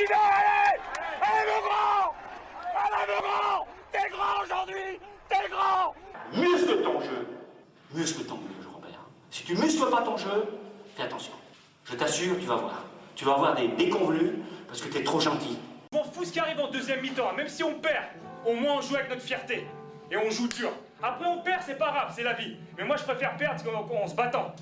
Continue, allez Allez, mon grand Allez, mon grand T'es grand aujourd'hui T'es grand Muscle ton jeu. Muscle ton jeu, Robert. Si tu muscles pas ton jeu, fais attention. Je t'assure, tu vas voir. Tu vas avoir des déconvenus parce que t'es trop gentil. Je m'en ce qui arrive en deuxième mi-temps, même si on perd. Au moins on joue avec notre fierté. Et on joue dur. Après on perd, c'est pas grave, c'est la vie. Mais moi je préfère perdre qu'en en se battant.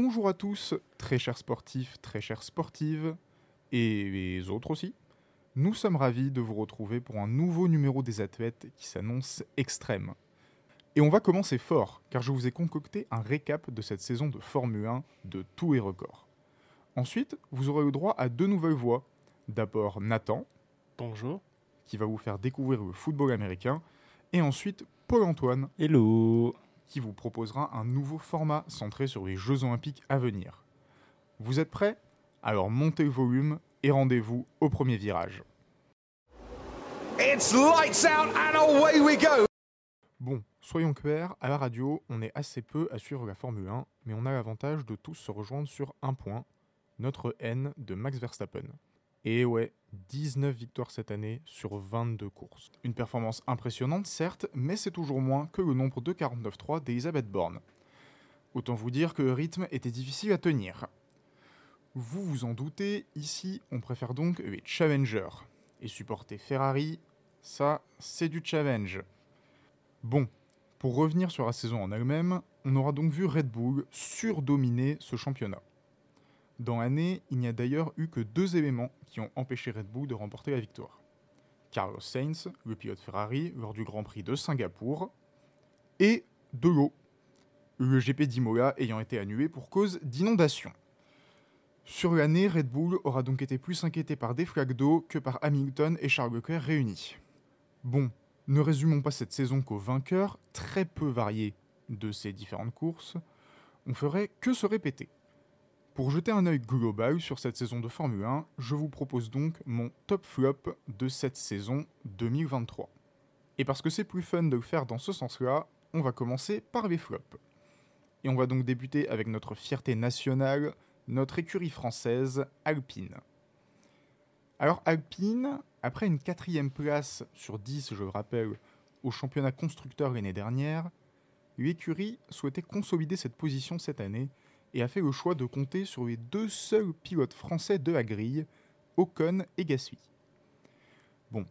Bonjour à tous, très chers sportifs, très chères sportives, et les autres aussi. Nous sommes ravis de vous retrouver pour un nouveau numéro des athlètes qui s'annonce extrême. Et on va commencer fort, car je vous ai concocté un récap de cette saison de Formule 1 de tous les records. Ensuite, vous aurez le droit à deux nouvelles voix. D'abord Nathan, Bonjour. qui va vous faire découvrir le football américain, et ensuite Paul-Antoine, Hello. Qui vous proposera un nouveau format centré sur les Jeux Olympiques à venir. Vous êtes prêts? Alors montez le volume et rendez-vous au premier virage. It's lights out and away we go Bon, soyons clairs, à la radio, on est assez peu à suivre la Formule 1, mais on a l'avantage de tous se rejoindre sur un point, notre N de Max Verstappen. Et ouais, 19 victoires cette année sur 22 courses. Une performance impressionnante, certes, mais c'est toujours moins que le nombre de 49.3 d'Elisabeth Borne. Autant vous dire que le rythme était difficile à tenir. Vous vous en doutez, ici, on préfère donc les challengers. Et supporter Ferrari, ça, c'est du challenge. Bon, pour revenir sur la saison en elle-même, on aura donc vu Red Bull surdominer ce championnat. Dans l'année, il n'y a d'ailleurs eu que deux éléments qui ont empêché Red Bull de remporter la victoire. Carlos Sainz, le pilote Ferrari, lors du Grand Prix de Singapour, et de l'eau, le GP d'Imola ayant été annulé pour cause d'inondation. Sur l'année, Red Bull aura donc été plus inquiété par des flaques d'eau que par Hamilton et Charles Leclerc réunis. Bon, ne résumons pas cette saison qu'aux vainqueurs, très peu variés de ces différentes courses, on ferait que se répéter. Pour jeter un œil global sur cette saison de Formule 1, je vous propose donc mon top flop de cette saison 2023. Et parce que c'est plus fun de le faire dans ce sens-là, on va commencer par les flops. Et on va donc débuter avec notre fierté nationale, notre écurie française, Alpine. Alors Alpine, après une quatrième place sur 10, je le rappelle, au championnat constructeur l'année dernière, l'écurie souhaitait consolider cette position cette année et a fait le choix de compter sur les deux seuls pilotes français de la grille, Ocon et Gasly. Bon,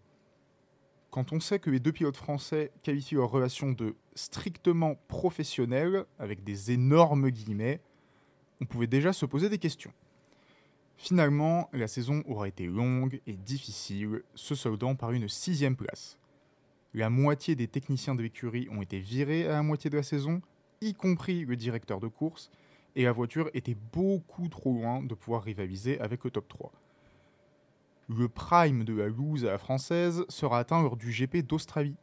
quand on sait que les deux pilotes français qualifient leur relation de strictement professionnelle, avec des énormes guillemets, on pouvait déjà se poser des questions. Finalement, la saison aura été longue et difficile, se soldant par une sixième place. La moitié des techniciens de l'écurie ont été virés à la moitié de la saison, y compris le directeur de course, et la voiture était beaucoup trop loin de pouvoir rivaliser avec le top 3. Le prime de la loose à la française sera atteint lors du GP d'Australie.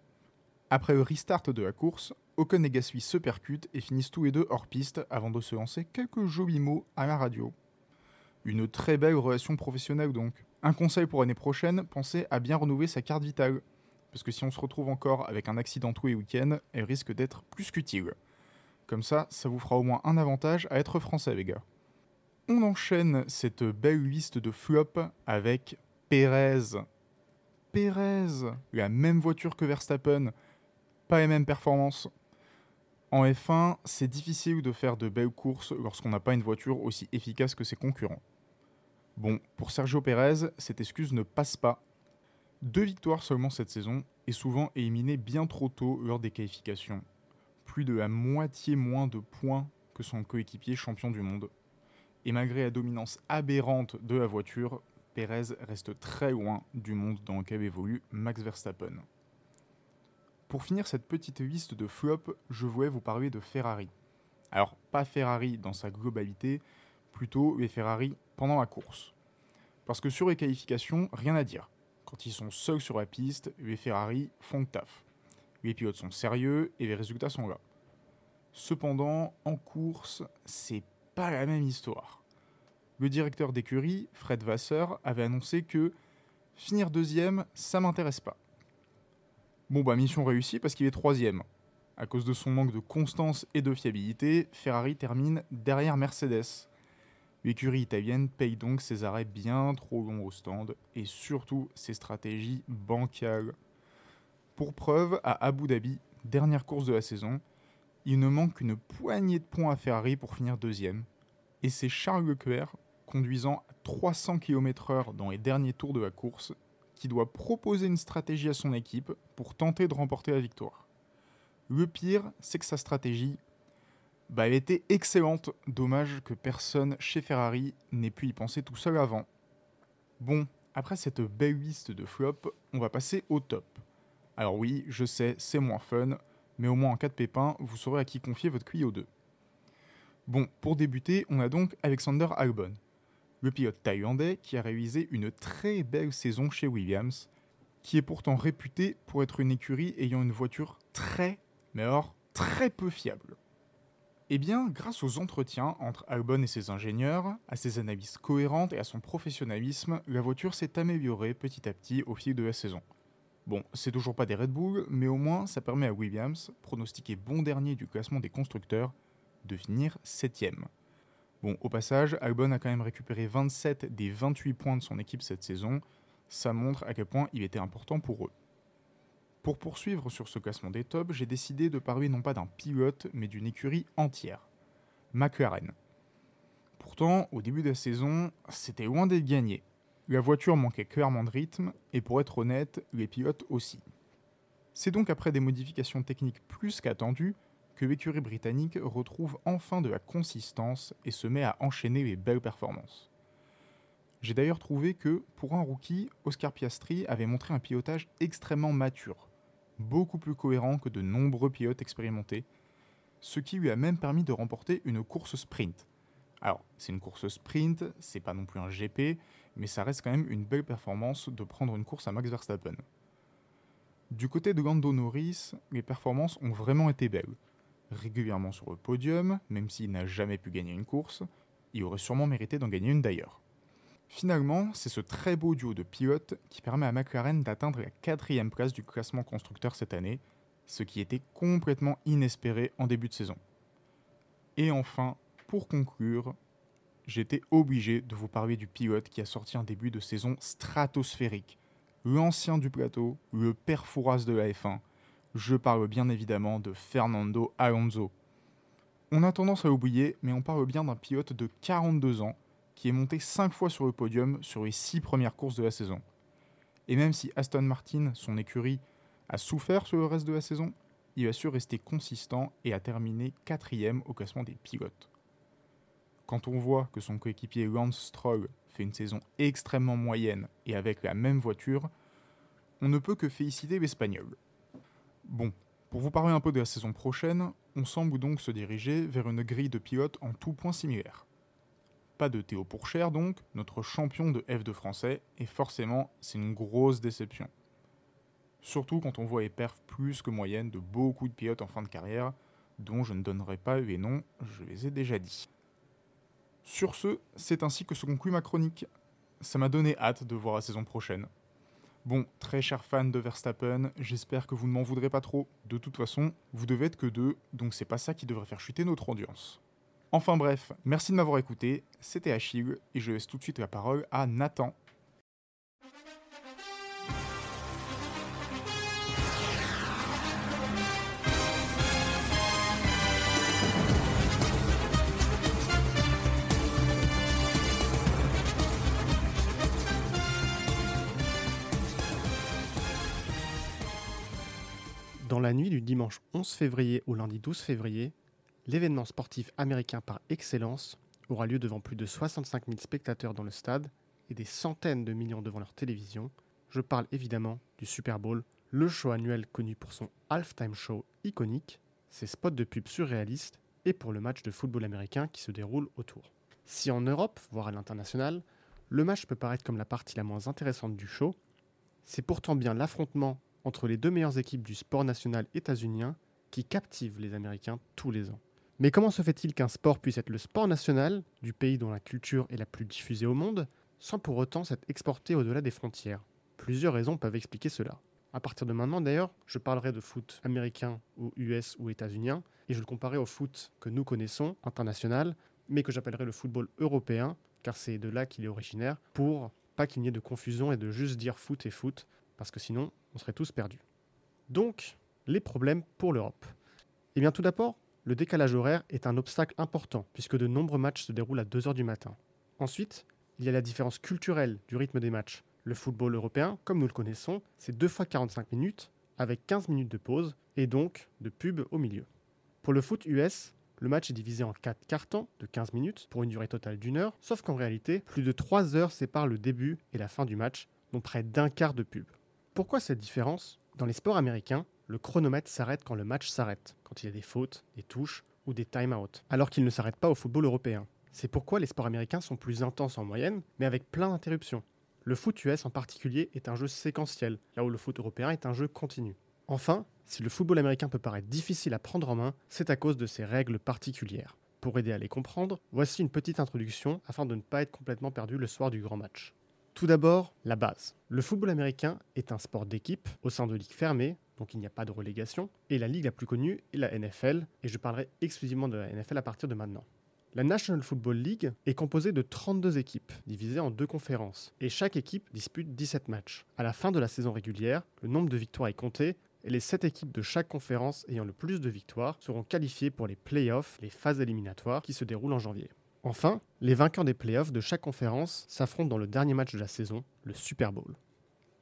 Après le restart de la course, Ocon et Gasly se percutent et finissent tous les deux hors piste avant de se lancer quelques jolis mots à la radio. Une très belle relation professionnelle donc. Un conseil pour l'année prochaine, pensez à bien renouveler sa carte vitale. Parce que si on se retrouve encore avec un accident tous les week-ends, elle risque d'être plus qu'utile. Comme ça, ça vous fera au moins un avantage à être français, les gars. On enchaîne cette belle liste de flops avec Pérez. Pérez, la même voiture que Verstappen, pas les mêmes performances. En F1, c'est difficile de faire de belles courses lorsqu'on n'a pas une voiture aussi efficace que ses concurrents. Bon, pour Sergio Pérez, cette excuse ne passe pas. Deux victoires seulement cette saison, et souvent éliminé bien trop tôt lors des qualifications. De la moitié moins de points que son coéquipier champion du monde. Et malgré la dominance aberrante de la voiture, Pérez reste très loin du monde dans lequel évolue Max Verstappen. Pour finir cette petite liste de flops, je voulais vous parler de Ferrari. Alors, pas Ferrari dans sa globalité, plutôt les Ferrari pendant la course. Parce que sur les qualifications, rien à dire. Quand ils sont seuls sur la piste, les Ferrari font le taf. Les pilotes sont sérieux et les résultats sont là. Cependant, en course, c'est pas la même histoire. Le directeur d'écurie, Fred Vasseur, avait annoncé que finir deuxième, ça m'intéresse pas. Bon bah mission réussie parce qu'il est troisième. À cause de son manque de constance et de fiabilité, Ferrari termine derrière Mercedes. L'écurie italienne paye donc ses arrêts bien trop longs au stand et surtout ses stratégies bancales. Pour preuve, à Abu Dhabi, dernière course de la saison, il ne manque qu'une poignée de points à Ferrari pour finir deuxième. Et c'est Charles Leclerc, conduisant à 300 km/h dans les derniers tours de la course, qui doit proposer une stratégie à son équipe pour tenter de remporter la victoire. Le pire, c'est que sa stratégie, bah, elle était excellente. Dommage que personne chez Ferrari n'ait pu y penser tout seul avant. Bon, après cette belle liste de flops, on va passer au top. Alors oui, je sais, c'est moins fun, mais au moins en cas de pépin, vous saurez à qui confier votre Clio 2. Bon, pour débuter, on a donc Alexander Albon, le pilote thaïlandais qui a réalisé une très belle saison chez Williams, qui est pourtant réputé pour être une écurie ayant une voiture très, mais alors très peu fiable. Eh bien, grâce aux entretiens entre Albon et ses ingénieurs, à ses analyses cohérentes et à son professionnalisme, la voiture s'est améliorée petit à petit au fil de la saison. Bon, c'est toujours pas des Red Bull, mais au moins ça permet à Williams, pronostiqué bon dernier du classement des constructeurs, de finir 7 Bon, au passage, Albon a quand même récupéré 27 des 28 points de son équipe cette saison. Ça montre à quel point il était important pour eux. Pour poursuivre sur ce classement des tops, j'ai décidé de parler non pas d'un pilote, mais d'une écurie entière. McLaren. Pourtant, au début de la saison, c'était loin d'être gagné. La voiture manquait clairement de rythme, et pour être honnête, les pilotes aussi. C'est donc après des modifications techniques plus qu'attendues que l'écurie britannique retrouve enfin de la consistance et se met à enchaîner les belles performances. J'ai d'ailleurs trouvé que, pour un rookie, Oscar Piastri avait montré un pilotage extrêmement mature, beaucoup plus cohérent que de nombreux pilotes expérimentés, ce qui lui a même permis de remporter une course sprint. Alors, c'est une course sprint, c'est pas non plus un GP, mais ça reste quand même une belle performance de prendre une course à Max Verstappen. Du côté de Lando Norris, les performances ont vraiment été belles. Régulièrement sur le podium, même s'il n'a jamais pu gagner une course, il aurait sûrement mérité d'en gagner une d'ailleurs. Finalement, c'est ce très beau duo de pilotes qui permet à McLaren d'atteindre la quatrième place du classement constructeur cette année, ce qui était complètement inespéré en début de saison. Et enfin, pour conclure, j'étais obligé de vous parler du pilote qui a sorti un début de saison stratosphérique. L'ancien du plateau, le père Fouras de la F1. Je parle bien évidemment de Fernando Alonso. On a tendance à l'oublier, mais on parle bien d'un pilote de 42 ans qui est monté 5 fois sur le podium sur les 6 premières courses de la saison. Et même si Aston Martin, son écurie, a souffert sur le reste de la saison, il a su rester consistant et a terminé quatrième au classement des pilotes. Quand on voit que son coéquipier Lance Stroll fait une saison extrêmement moyenne et avec la même voiture, on ne peut que féliciter l'Espagnol. Bon, pour vous parler un peu de la saison prochaine, on semble donc se diriger vers une grille de pilotes en tout point similaire. Pas de Théo Pourchère donc, notre champion de F2 français, et forcément c'est une grosse déception. Surtout quand on voit les perfs plus que moyennes de beaucoup de pilotes en fin de carrière, dont je ne donnerai pas les noms, je les ai déjà dit. Sur ce, c'est ainsi que se conclut ma chronique. Ça m'a donné hâte de voir la saison prochaine. Bon, très chers fans de Verstappen, j'espère que vous ne m'en voudrez pas trop. De toute façon, vous devez être que deux, donc c'est pas ça qui devrait faire chuter notre audience. Enfin bref, merci de m'avoir écouté, c'était Achille, et je laisse tout de suite la parole à Nathan Dans la nuit du dimanche 11 février au lundi 12 février, l'événement sportif américain par excellence aura lieu devant plus de 65 000 spectateurs dans le stade et des centaines de millions devant leur télévision. Je parle évidemment du Super Bowl, le show annuel connu pour son halftime show iconique, ses spots de pub surréalistes et pour le match de football américain qui se déroule autour. Si en Europe, voire à l'international, le match peut paraître comme la partie la moins intéressante du show, c'est pourtant bien l'affrontement entre les deux meilleures équipes du sport national états-unien qui captive les Américains tous les ans. Mais comment se fait-il qu'un sport puisse être le sport national du pays dont la culture est la plus diffusée au monde, sans pour autant s'être exporté au-delà des frontières? Plusieurs raisons peuvent expliquer cela. À partir de maintenant, d'ailleurs, je parlerai de foot américain ou US ou états-unien, et je le comparerai au foot que nous connaissons, international, mais que j'appellerai le football européen, car c'est de là qu'il est originaire, pour pas qu'il n'y ait de confusion et de juste dire foot et foot, parce que sinon, on serait tous perdus. Donc, les problèmes pour l'Europe. Eh bien, tout d'abord, le décalage horaire est un obstacle important, puisque de nombreux matchs se déroulent à 2h du matin. Ensuite, il y a la différence culturelle du rythme des matchs. Le football européen, comme nous le connaissons, c'est 2 fois 45 minutes, avec 15 minutes de pause, et donc de pub au milieu. Pour le foot US, le match est divisé en 4 cartons de 15 minutes pour une durée totale d'une heure, sauf qu'en réalité, plus de 3 heures séparent le début et la fin du match, dont près d'un quart de pub. Pourquoi cette différence? Dans les sports américains, le chronomètre s'arrête quand le match s'arrête, quand il y a des fautes, des touches ou des time-out, alors qu'il ne s'arrête pas au football européen. C'est pourquoi les sports américains sont plus intenses en moyenne, mais avec plein d'interruptions. Le foot US en particulier est un jeu séquentiel, là où le foot européen est un jeu continu. Enfin, si le football américain peut paraître difficile à prendre en main, c'est à cause de ses règles particulières. Pour aider à les comprendre, voici une petite introduction afin de ne pas être complètement perdu le soir du grand match. Tout d'abord, la base. Le football américain est un sport d'équipe au sein de ligues fermées, donc il n'y a pas de relégation, et la ligue la plus connue est la NFL, et je parlerai exclusivement de la NFL à partir de maintenant. La National Football League est composée de 32 équipes, divisées en deux conférences, et chaque équipe dispute 17 matchs. À la fin de la saison régulière, le nombre de victoires est compté, et les 7 équipes de chaque conférence ayant le plus de victoires seront qualifiées pour les playoffs, les phases éliminatoires qui se déroulent en janvier. Enfin, les vainqueurs des playoffs de chaque conférence s'affrontent dans le dernier match de la saison, le Super Bowl.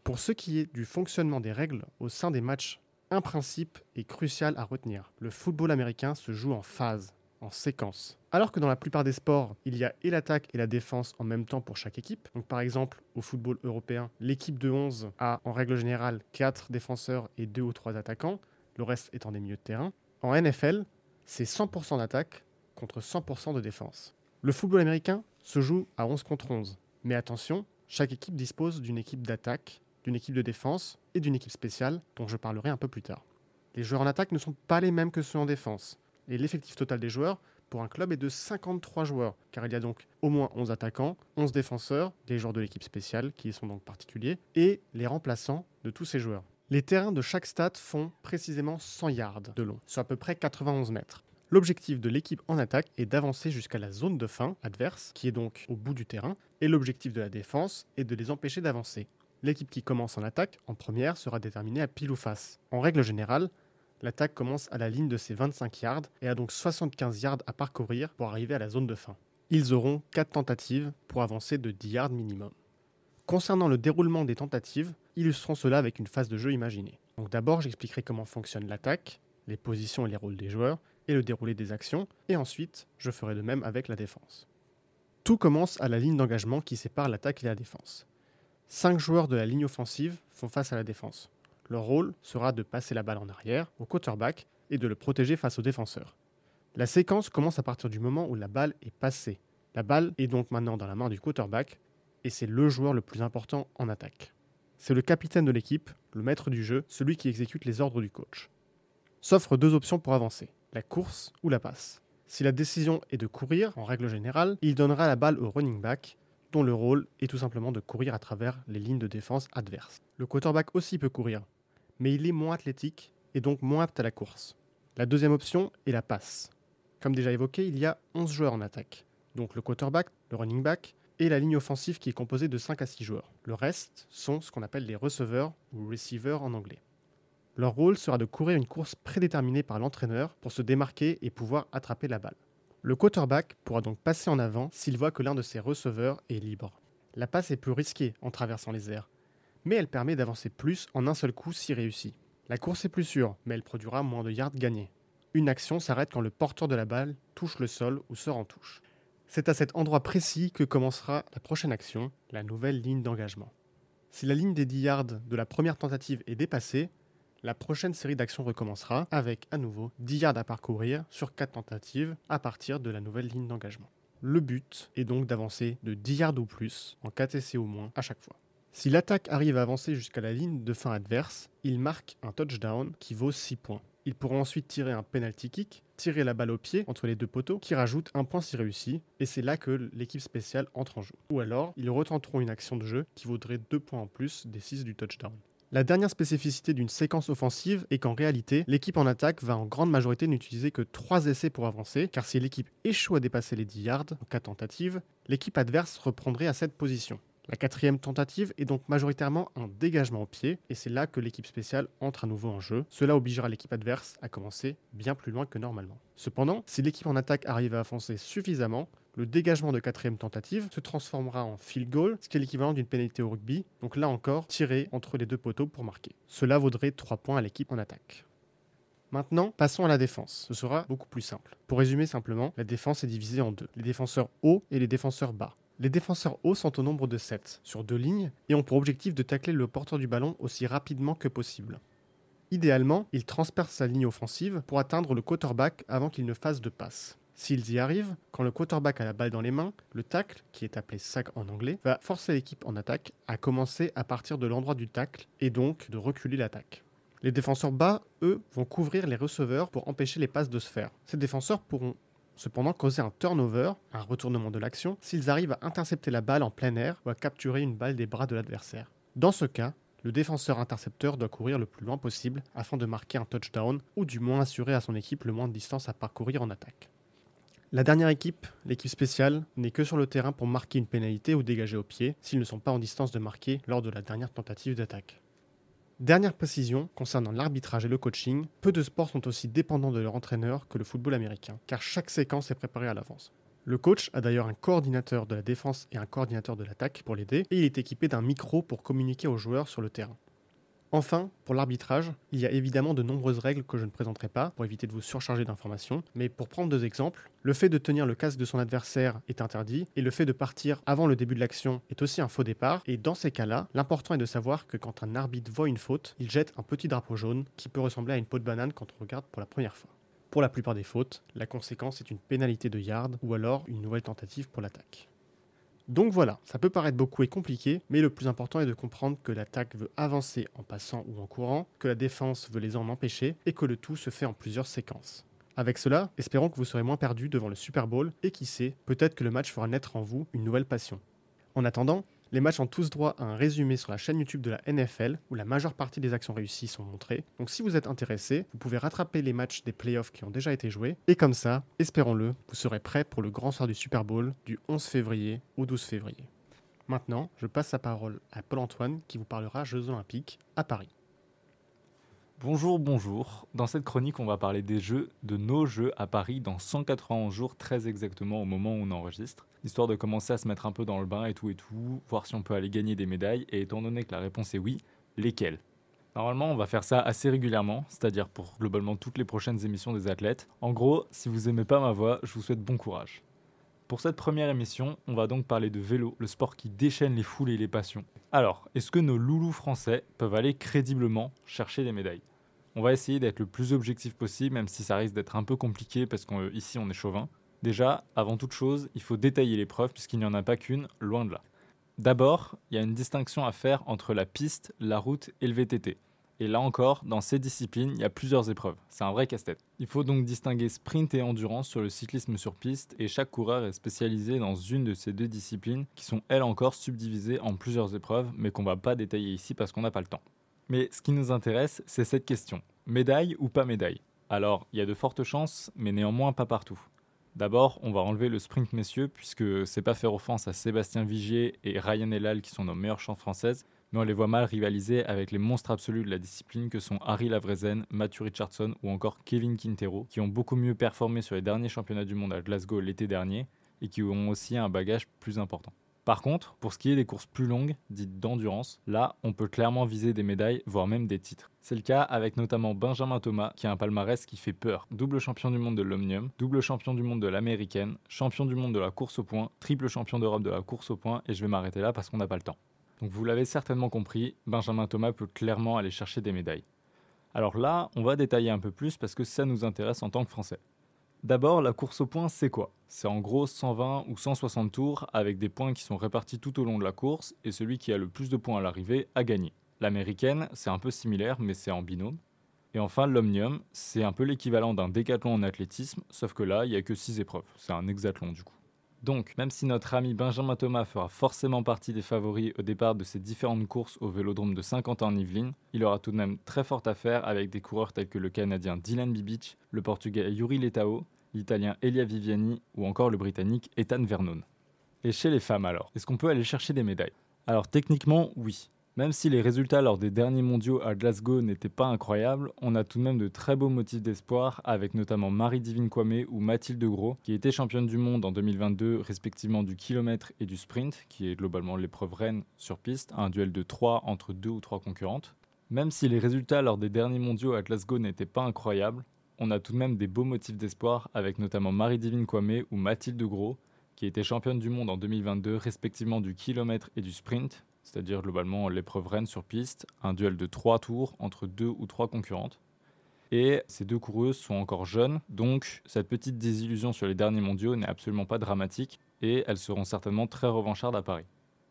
Pour ce qui est du fonctionnement des règles au sein des matchs, un principe est crucial à retenir. Le football américain se joue en phase, en séquence. Alors que dans la plupart des sports, il y a et l'attaque et la défense en même temps pour chaque équipe. Par exemple, au football européen, l'équipe de 11 a en règle générale 4 défenseurs et 2 ou 3 attaquants, le reste étant des milieux de terrain. En NFL, c'est 100% d'attaque contre 100% de défense. Le football américain se joue à 11 contre 11. Mais attention, chaque équipe dispose d'une équipe d'attaque, d'une équipe de défense et d'une équipe spéciale dont je parlerai un peu plus tard. Les joueurs en attaque ne sont pas les mêmes que ceux en défense. Et l'effectif total des joueurs pour un club est de 53 joueurs, car il y a donc au moins 11 attaquants, 11 défenseurs, des joueurs de l'équipe spéciale qui sont donc particuliers, et les remplaçants de tous ces joueurs. Les terrains de chaque stade font précisément 100 yards de long, soit à peu près 91 mètres. L'objectif de l'équipe en attaque est d'avancer jusqu'à la zone de fin adverse, qui est donc au bout du terrain, et l'objectif de la défense est de les empêcher d'avancer. L'équipe qui commence en attaque, en première, sera déterminée à pile ou face. En règle générale, l'attaque commence à la ligne de ses 25 yards et a donc 75 yards à parcourir pour arriver à la zone de fin. Ils auront 4 tentatives pour avancer de 10 yards minimum. Concernant le déroulement des tentatives, illustrons cela avec une phase de jeu imaginée. Donc d'abord, j'expliquerai comment fonctionne l'attaque, les positions et les rôles des joueurs, le déroulé des actions, et ensuite je ferai de même avec la défense. Tout commence à la ligne d'engagement qui sépare l'attaque et la défense. Cinq joueurs de la ligne offensive font face à la défense. Leur rôle sera de passer la balle en arrière au quarterback et de le protéger face au défenseur. La séquence commence à partir du moment où la balle est passée. La balle est donc maintenant dans la main du quarterback et c'est le joueur le plus important en attaque. C'est le capitaine de l'équipe, le maître du jeu, celui qui exécute les ordres du coach. S'offrent deux options pour avancer la course ou la passe. Si la décision est de courir, en règle générale, il donnera la balle au running back, dont le rôle est tout simplement de courir à travers les lignes de défense adverses. Le quarterback aussi peut courir, mais il est moins athlétique et donc moins apte à la course. La deuxième option est la passe. Comme déjà évoqué, il y a 11 joueurs en attaque, donc le quarterback, le running back et la ligne offensive qui est composée de 5 à 6 joueurs. Le reste sont ce qu'on appelle les receveurs ou receivers en anglais. Leur rôle sera de courir une course prédéterminée par l'entraîneur pour se démarquer et pouvoir attraper la balle. Le quarterback pourra donc passer en avant s'il voit que l'un de ses receveurs est libre. La passe est plus risquée en traversant les airs, mais elle permet d'avancer plus en un seul coup si réussi. La course est plus sûre, mais elle produira moins de yards gagnés. Une action s'arrête quand le porteur de la balle touche le sol ou sort en touche. C'est à cet endroit précis que commencera la prochaine action, la nouvelle ligne d'engagement. Si la ligne des 10 yards de la première tentative est dépassée, la prochaine série d'actions recommencera avec à nouveau 10 yards à parcourir sur 4 tentatives à partir de la nouvelle ligne d'engagement. Le but est donc d'avancer de 10 yards ou plus en 4 essais au moins à chaque fois. Si l'attaque arrive à avancer jusqu'à la ligne de fin adverse, il marque un touchdown qui vaut 6 points. Ils pourront ensuite tirer un penalty kick, tirer la balle au pied entre les deux poteaux, qui rajoute un point si réussi, et c'est là que l'équipe spéciale entre en jeu. Ou alors, ils retenteront une action de jeu qui vaudrait 2 points en plus des 6 du touchdown. La dernière spécificité d'une séquence offensive est qu'en réalité, l'équipe en attaque va en grande majorité n'utiliser que 3 essais pour avancer, car si l'équipe échoue à dépasser les 10 yards en 4 tentatives, l'équipe adverse reprendrait à cette position. La quatrième tentative est donc majoritairement un dégagement au pied, et c'est là que l'équipe spéciale entre à nouveau en jeu. Cela obligera l'équipe adverse à commencer bien plus loin que normalement. Cependant, si l'équipe en attaque arrive à avancer suffisamment, le dégagement de quatrième tentative se transformera en field goal, ce qui est l'équivalent d'une pénalité au rugby, donc là encore, tiré entre les deux poteaux pour marquer. Cela vaudrait 3 points à l'équipe en attaque. Maintenant, passons à la défense. Ce sera beaucoup plus simple. Pour résumer simplement, la défense est divisée en deux, les défenseurs hauts et les défenseurs bas. Les défenseurs hauts sont au nombre de 7 sur deux lignes et ont pour objectif de tacler le porteur du ballon aussi rapidement que possible. Idéalement, ils transpercent sa ligne offensive pour atteindre le quarterback avant qu'il ne fasse de passe. S'ils y arrivent, quand le quarterback a la balle dans les mains, le tackle, qui est appelé sac en anglais, va forcer l'équipe en attaque à commencer à partir de l'endroit du tackle et donc de reculer l'attaque. Les défenseurs bas, eux, vont couvrir les receveurs pour empêcher les passes de se faire. Ces défenseurs pourront cependant causer un turnover, un retournement de l'action, s'ils arrivent à intercepter la balle en plein air ou à capturer une balle des bras de l'adversaire. Dans ce cas, le défenseur intercepteur doit courir le plus loin possible afin de marquer un touchdown ou du moins assurer à son équipe le moins de distance à parcourir en attaque. La dernière équipe, l'équipe spéciale, n'est que sur le terrain pour marquer une pénalité ou dégager au pied s'ils ne sont pas en distance de marquer lors de la dernière tentative d'attaque. Dernière précision concernant l'arbitrage et le coaching, peu de sports sont aussi dépendants de leur entraîneur que le football américain, car chaque séquence est préparée à l'avance. Le coach a d'ailleurs un coordinateur de la défense et un coordinateur de l'attaque pour l'aider, et il est équipé d'un micro pour communiquer aux joueurs sur le terrain. Enfin, pour l'arbitrage, il y a évidemment de nombreuses règles que je ne présenterai pas pour éviter de vous surcharger d'informations, mais pour prendre deux exemples, le fait de tenir le casque de son adversaire est interdit et le fait de partir avant le début de l'action est aussi un faux départ, et dans ces cas-là, l'important est de savoir que quand un arbitre voit une faute, il jette un petit drapeau jaune qui peut ressembler à une peau de banane quand on regarde pour la première fois. Pour la plupart des fautes, la conséquence est une pénalité de yard ou alors une nouvelle tentative pour l'attaque. Donc voilà, ça peut paraître beaucoup et compliqué, mais le plus important est de comprendre que l'attaque veut avancer en passant ou en courant, que la défense veut les en empêcher, et que le tout se fait en plusieurs séquences. Avec cela, espérons que vous serez moins perdu devant le Super Bowl, et qui sait, peut-être que le match fera naître en vous une nouvelle passion. En attendant, les matchs ont tous droit à un résumé sur la chaîne YouTube de la NFL où la majeure partie des actions réussies sont montrées. Donc si vous êtes intéressé, vous pouvez rattraper les matchs des playoffs qui ont déjà été joués. Et comme ça, espérons-le, vous serez prêt pour le grand soir du Super Bowl du 11 février au 12 février. Maintenant, je passe la parole à Paul-Antoine qui vous parlera Jeux Olympiques à Paris. Bonjour, bonjour. Dans cette chronique, on va parler des jeux, de nos jeux à Paris dans 191 jours, très exactement au moment où on enregistre, histoire de commencer à se mettre un peu dans le bain et tout et tout, voir si on peut aller gagner des médailles, et étant donné que la réponse est oui, lesquelles? Normalement, on va faire ça assez régulièrement, c'est-à-dire pour globalement toutes les prochaines émissions des athlètes. En gros, si vous aimez pas ma voix, je vous souhaite bon courage. Pour cette première émission, on va donc parler de vélo, le sport qui déchaîne les foules et les passions. Alors, est-ce que nos loulous français peuvent aller crédiblement chercher des médailles? On va essayer d'être le plus objectif possible, même si ça risque d'être un peu compliqué parce qu'ici on est chauvin. Déjà, avant toute chose, il faut détailler l'épreuve puisqu'il n'y en a pas qu'une, loin de là. D'abord, il y a une distinction à faire entre la piste, la route et le VTT. Et là encore, dans ces disciplines, il y a plusieurs épreuves. C'est un vrai casse-tête. Il faut donc distinguer sprint et endurance sur le cyclisme sur piste et chaque coureur est spécialisé dans une de ces deux disciplines qui sont elles encore subdivisées en plusieurs épreuves mais qu'on va pas détailler ici parce qu'on n'a pas le temps. Mais ce qui nous intéresse, c'est cette question. Médaille ou pas médaille? Alors, il y a de fortes chances, mais néanmoins pas partout. D'abord, on va enlever le sprint messieurs, puisque c'est pas faire offense à Sébastien Vigier et Ryan Elal qui sont nos meilleures chances françaises, mais on les voit mal rivaliser avec les monstres absolus de la discipline que sont Harry Lavrezen, Matthew Richardson ou encore Kevin Quintero, qui ont beaucoup mieux performé sur les derniers championnats du monde à Glasgow l'été dernier et qui ont aussi un bagage plus important. Par contre, pour ce qui est des courses plus longues, dites d'endurance, là, on peut clairement viser des médailles, voire même des titres. C'est le cas avec notamment Benjamin Thomas, qui a un palmarès qui fait peur. Double champion du monde de l'Omnium, double champion du monde de l'américaine, champion du monde de la course au point, triple champion d'Europe de la course au point, et je vais m'arrêter là parce qu'on n'a pas le temps. Donc vous l'avez certainement compris, Benjamin Thomas peut clairement aller chercher des médailles. Alors là, on va détailler un peu plus parce que ça nous intéresse en tant que Français. D'abord, la course au point, c'est quoi? C'est en gros 120 ou 160 tours avec des points qui sont répartis tout au long de la course et celui qui a le plus de points à l'arrivée a gagné. L'américaine, c'est un peu similaire mais c'est en binôme. Et enfin, l'omnium, c'est un peu l'équivalent d'un décathlon en athlétisme, sauf que là, il n'y a que 6 épreuves. C'est un hexathlon du coup. Donc, même si notre ami Benjamin Thomas fera forcément partie des favoris au départ de ces différentes courses au vélodrome de Saint-Quentin-en-Yvelines, il aura tout de même très forte affaire avec des coureurs tels que le Canadien Dylan Bibic, le Portugais Yuri Letao, l'Italien Elia Viviani ou encore le Britannique Ethan Vernon. Et chez les femmes alors, est-ce qu'on peut aller chercher des médailles? Alors techniquement, oui. Même si les résultats lors des derniers mondiaux à Glasgow n'étaient pas incroyables, on a tout de même de très beaux motifs d'espoir avec notamment Marie-Divine Kwame ou Mathilde Gros qui étaient championnes du monde en 2022 respectivement du kilomètre et du sprint, qui est globalement l'épreuve reine sur piste, un duel de 3 entre deux ou trois concurrentes. Même si les résultats lors des derniers mondiaux à Glasgow n'étaient pas incroyables, on a tout de même des beaux motifs d'espoir avec notamment Marie-Divine Kwame ou Mathilde Gros qui étaient championnes du monde en 2022 respectivement du kilomètre et du sprint, c'est-à-dire globalement l'épreuve reine sur piste, un duel de trois tours entre deux ou trois concurrentes. Et ces deux coureuses sont encore jeunes, donc cette petite désillusion sur les derniers mondiaux n'est absolument pas dramatique et elles seront certainement très revanchardes à Paris.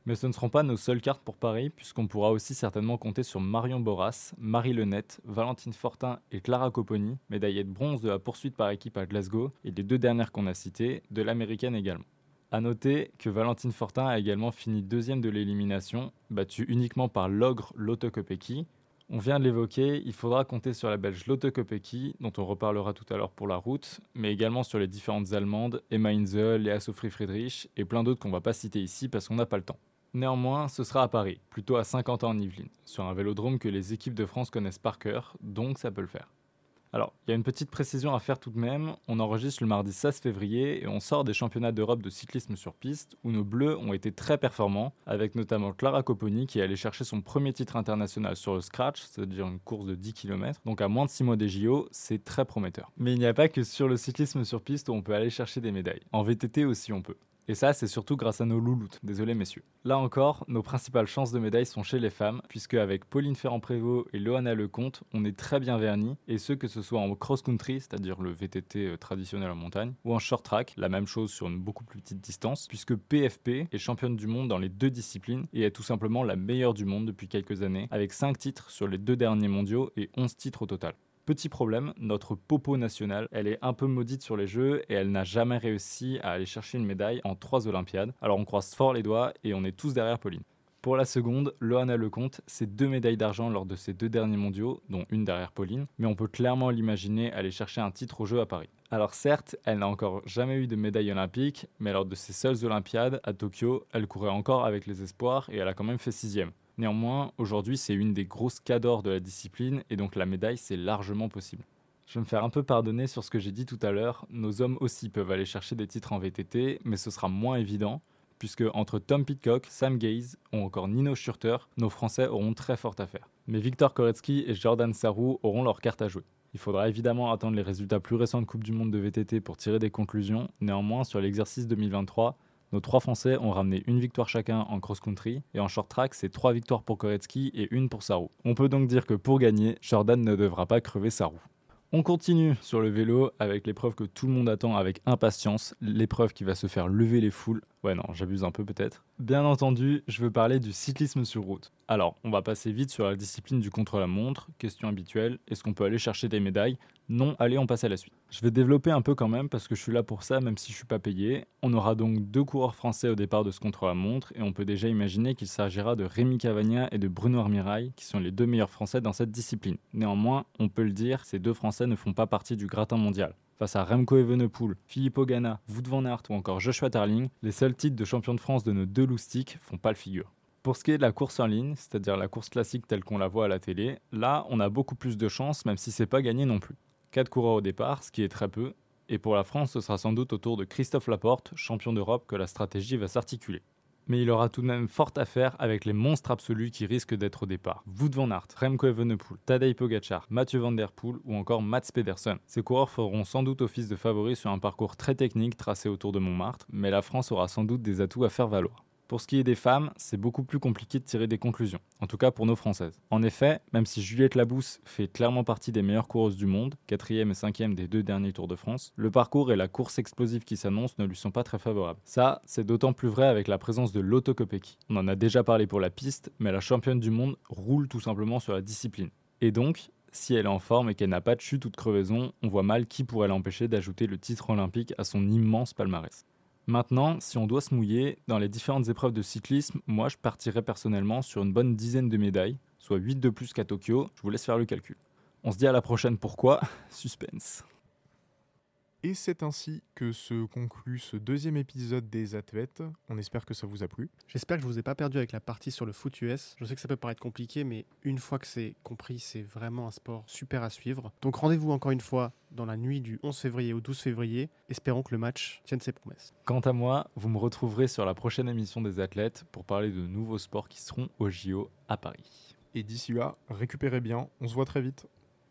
Mais ce ne seront pas nos seules cartes pour Paris, puisqu'on pourra aussi certainement compter sur Marion Boras, Marie Lenette, Valentine Fortin et Clara Copponi, médaillées de bronze de la poursuite par équipe à Glasgow, et les deux dernières qu'on a citées, de l'américaine également. A noter que Valentine Fortin a également fini deuxième de l'élimination, battue uniquement par l'ogre Lotte Kopecky. On vient de l'évoquer, il faudra compter sur la belge Lotte Kopecky, dont on reparlera tout à l'heure pour la route, mais également sur les différentes allemandes, Emma Inzel, Léa Sophie Friedrich et plein d'autres qu'on va pas citer ici parce qu'on n'a pas le temps. Néanmoins, ce sera à Paris, plutôt à 50 ans en Yvelines, sur un vélodrome que les équipes de France connaissent par cœur, donc ça peut le faire. Alors, il y a une petite précision à faire tout de même. On enregistre le mardi 16 février et on sort des championnats d'Europe de cyclisme sur piste où nos bleus ont été très performants, avec notamment Clara Copponi qui est allée chercher son premier titre international sur le scratch, c'est-à-dire une course de 10 km. Donc à moins de 6 mois des JO, c'est très prometteur. Mais il n'y a pas que sur le cyclisme sur piste où on peut aller chercher des médailles. En VTT aussi on peut. Et ça, c'est surtout grâce à nos louloutes. Désolé, messieurs. Là encore, nos principales chances de médailles sont chez les femmes, puisque avec Pauline Ferrand-Prévot et Loana Lecomte, on est très bien vernis, et ce que ce soit en cross-country, c'est-à-dire le VTT euh, traditionnel en montagne, ou en short track, la même chose sur une beaucoup plus petite distance, puisque PFP est championne du monde dans les deux disciplines et est tout simplement la meilleure du monde depuis quelques années, avec 5 titres sur les deux derniers mondiaux et 11 titres au total. Petit problème, notre popo nationale, elle est un peu maudite sur les jeux et elle n'a jamais réussi à aller chercher une médaille en trois Olympiades. Alors on croise fort les doigts et on est tous derrière Pauline. Pour la seconde, Loana Lecomte, c'est deux médailles d'argent lors de ses deux derniers mondiaux, dont une derrière Pauline, mais on peut clairement l'imaginer aller chercher un titre au jeu à Paris. Alors certes, elle n'a encore jamais eu de médaille olympique, mais lors de ses seules Olympiades, à Tokyo, elle courait encore avec les espoirs et elle a quand même fait sixième. Néanmoins, aujourd'hui, c'est une des grosses cadors de la discipline et donc la médaille, c'est largement possible. Je vais me faire un peu pardonner sur ce que j'ai dit tout à l'heure. Nos hommes aussi peuvent aller chercher des titres en VTT, mais ce sera moins évident, puisque entre Tom Pitcock, Sam Gaze ou encore Nino Schurter, nos Français auront très fort à faire. Mais Victor Koretsky et Jordan Sarrou auront leur carte à jouer. Il faudra évidemment attendre les résultats plus récents de Coupe du Monde de VTT pour tirer des conclusions. Néanmoins, sur l'exercice 2023, nos trois Français ont ramené une victoire chacun en cross-country et en short track, c'est trois victoires pour Koretsky et une pour Sarou. On peut donc dire que pour gagner, Jordan ne devra pas crever Sarou. On continue sur le vélo avec l'épreuve que tout le monde attend avec impatience, l'épreuve qui va se faire lever les foules. Ouais non, j'abuse un peu peut-être. Bien entendu, je veux parler du cyclisme sur route. Alors, on va passer vite sur la discipline du contre-la-montre. Question habituelle, est-ce qu'on peut aller chercher des médailles? Non, allez, on passe à la suite. Je vais développer un peu quand même parce que je suis là pour ça même si je suis pas payé. On aura donc deux coureurs français au départ de ce contre-la-montre et on peut déjà imaginer qu'il s'agira de Rémi Cavagna et de Bruno Armirail qui sont les deux meilleurs français dans cette discipline. Néanmoins, on peut le dire, ces deux français ne font pas partie du gratin mondial face à Remco Evenepoel, Philippe Ogana, Wout van Aert ou encore Joshua Tarling, les seuls titres de champion de France de nos deux loustiques font pas le figure. Pour ce qui est de la course en ligne, c'est-à-dire la course classique telle qu'on la voit à la télé, là on a beaucoup plus de chances même si c'est pas gagné non plus. 4 coureurs au départ, ce qui est très peu, et pour la France ce sera sans doute autour de Christophe Laporte, champion d'Europe, que la stratégie va s'articuler mais il aura tout de même fort à faire avec les monstres absolus qui risquent d'être au départ. Wout van Aert, Remco Evenepoel, Tadej Pogacar, Mathieu Van Der Poel ou encore Mats Pedersen. Ces coureurs feront sans doute office de favoris sur un parcours très technique tracé autour de Montmartre, mais la France aura sans doute des atouts à faire valoir. Pour ce qui est des femmes, c'est beaucoup plus compliqué de tirer des conclusions, en tout cas pour nos Françaises. En effet, même si Juliette Labousse fait clairement partie des meilleures coureuses du monde, quatrième et cinquième des deux derniers Tours de France, le parcours et la course explosive qui s'annonce ne lui sont pas très favorables. Ça, c'est d'autant plus vrai avec la présence de Lotto. On en a déjà parlé pour la piste, mais la championne du monde roule tout simplement sur la discipline. Et donc, si elle est en forme et qu'elle n'a pas de chute ou de crevaison, on voit mal qui pourrait l'empêcher d'ajouter le titre olympique à son immense palmarès. Maintenant, si on doit se mouiller, dans les différentes épreuves de cyclisme, moi je partirais personnellement sur une bonne dizaine de médailles, soit 8 de plus qu'à Tokyo. Je vous laisse faire le calcul. On se dit à la prochaine pourquoi? Suspense. Et c'est ainsi que se conclut ce deuxième épisode des athlètes. On espère que ça vous a plu. J'espère que je vous ai pas perdu avec la partie sur le foot US. Je sais que ça peut paraître compliqué, mais une fois que c'est compris, c'est vraiment un sport super à suivre. Donc rendez-vous encore une fois dans la nuit du 11 février au 12 février. Espérons que le match tienne ses promesses. Quant à moi, vous me retrouverez sur la prochaine émission des athlètes pour parler de nouveaux sports qui seront au JO à Paris. Et d'ici là, récupérez bien. On se voit très vite.